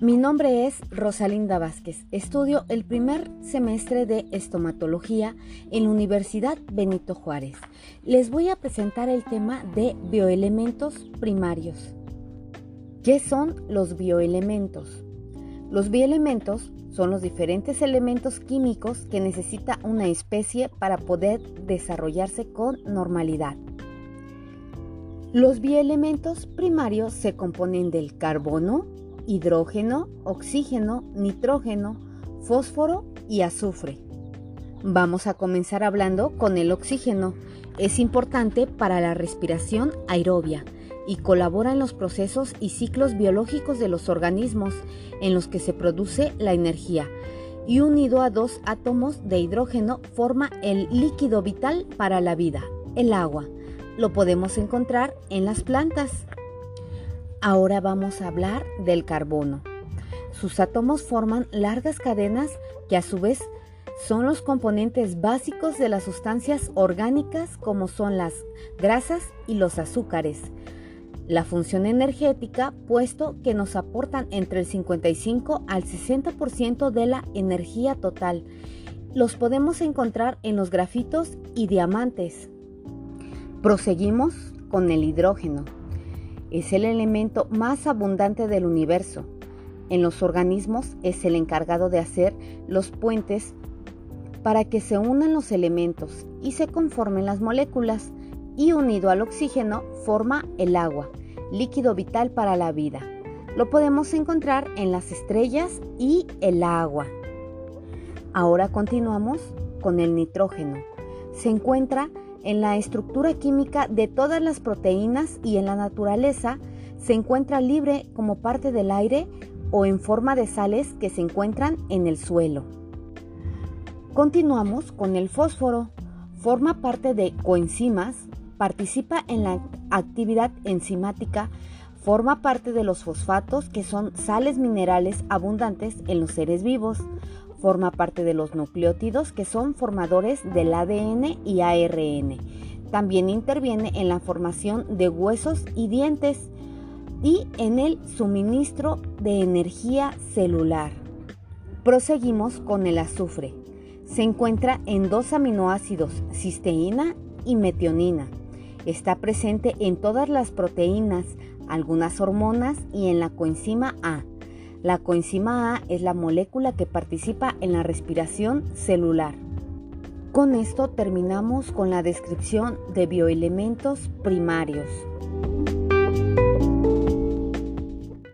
Mi nombre es Rosalinda Vázquez. Estudio el primer semestre de estomatología en la Universidad Benito Juárez. Les voy a presentar el tema de bioelementos primarios. ¿Qué son los bioelementos? Los bioelementos son los diferentes elementos químicos que necesita una especie para poder desarrollarse con normalidad. Los bioelementos primarios se componen del carbono, hidrógeno, oxígeno, nitrógeno, fósforo y azufre. Vamos a comenzar hablando con el oxígeno. Es importante para la respiración aerobia y colabora en los procesos y ciclos biológicos de los organismos en los que se produce la energía y unido a dos átomos de hidrógeno forma el líquido vital para la vida, el agua. Lo podemos encontrar en las plantas. Ahora vamos a hablar del carbono. Sus átomos forman largas cadenas que a su vez son los componentes básicos de las sustancias orgánicas como son las grasas y los azúcares. La función energética, puesto que nos aportan entre el 55 al 60% de la energía total, los podemos encontrar en los grafitos y diamantes. Proseguimos con el hidrógeno. Es el elemento más abundante del universo. En los organismos es el encargado de hacer los puentes para que se unan los elementos y se conformen las moléculas y unido al oxígeno forma el agua, líquido vital para la vida. Lo podemos encontrar en las estrellas y el agua. Ahora continuamos con el nitrógeno. Se encuentra en la estructura química de todas las proteínas y en la naturaleza se encuentra libre como parte del aire o en forma de sales que se encuentran en el suelo. Continuamos con el fósforo. Forma parte de coenzimas, participa en la actividad enzimática, forma parte de los fosfatos que son sales minerales abundantes en los seres vivos, Forma parte de los nucleótidos que son formadores del ADN y ARN. También interviene en la formación de huesos y dientes y en el suministro de energía celular. Proseguimos con el azufre. Se encuentra en dos aminoácidos, cisteína y metionina. Está presente en todas las proteínas, algunas hormonas y en la coenzima A. La coenzima A es la molécula que participa en la respiración celular. Con esto terminamos con la descripción de bioelementos primarios.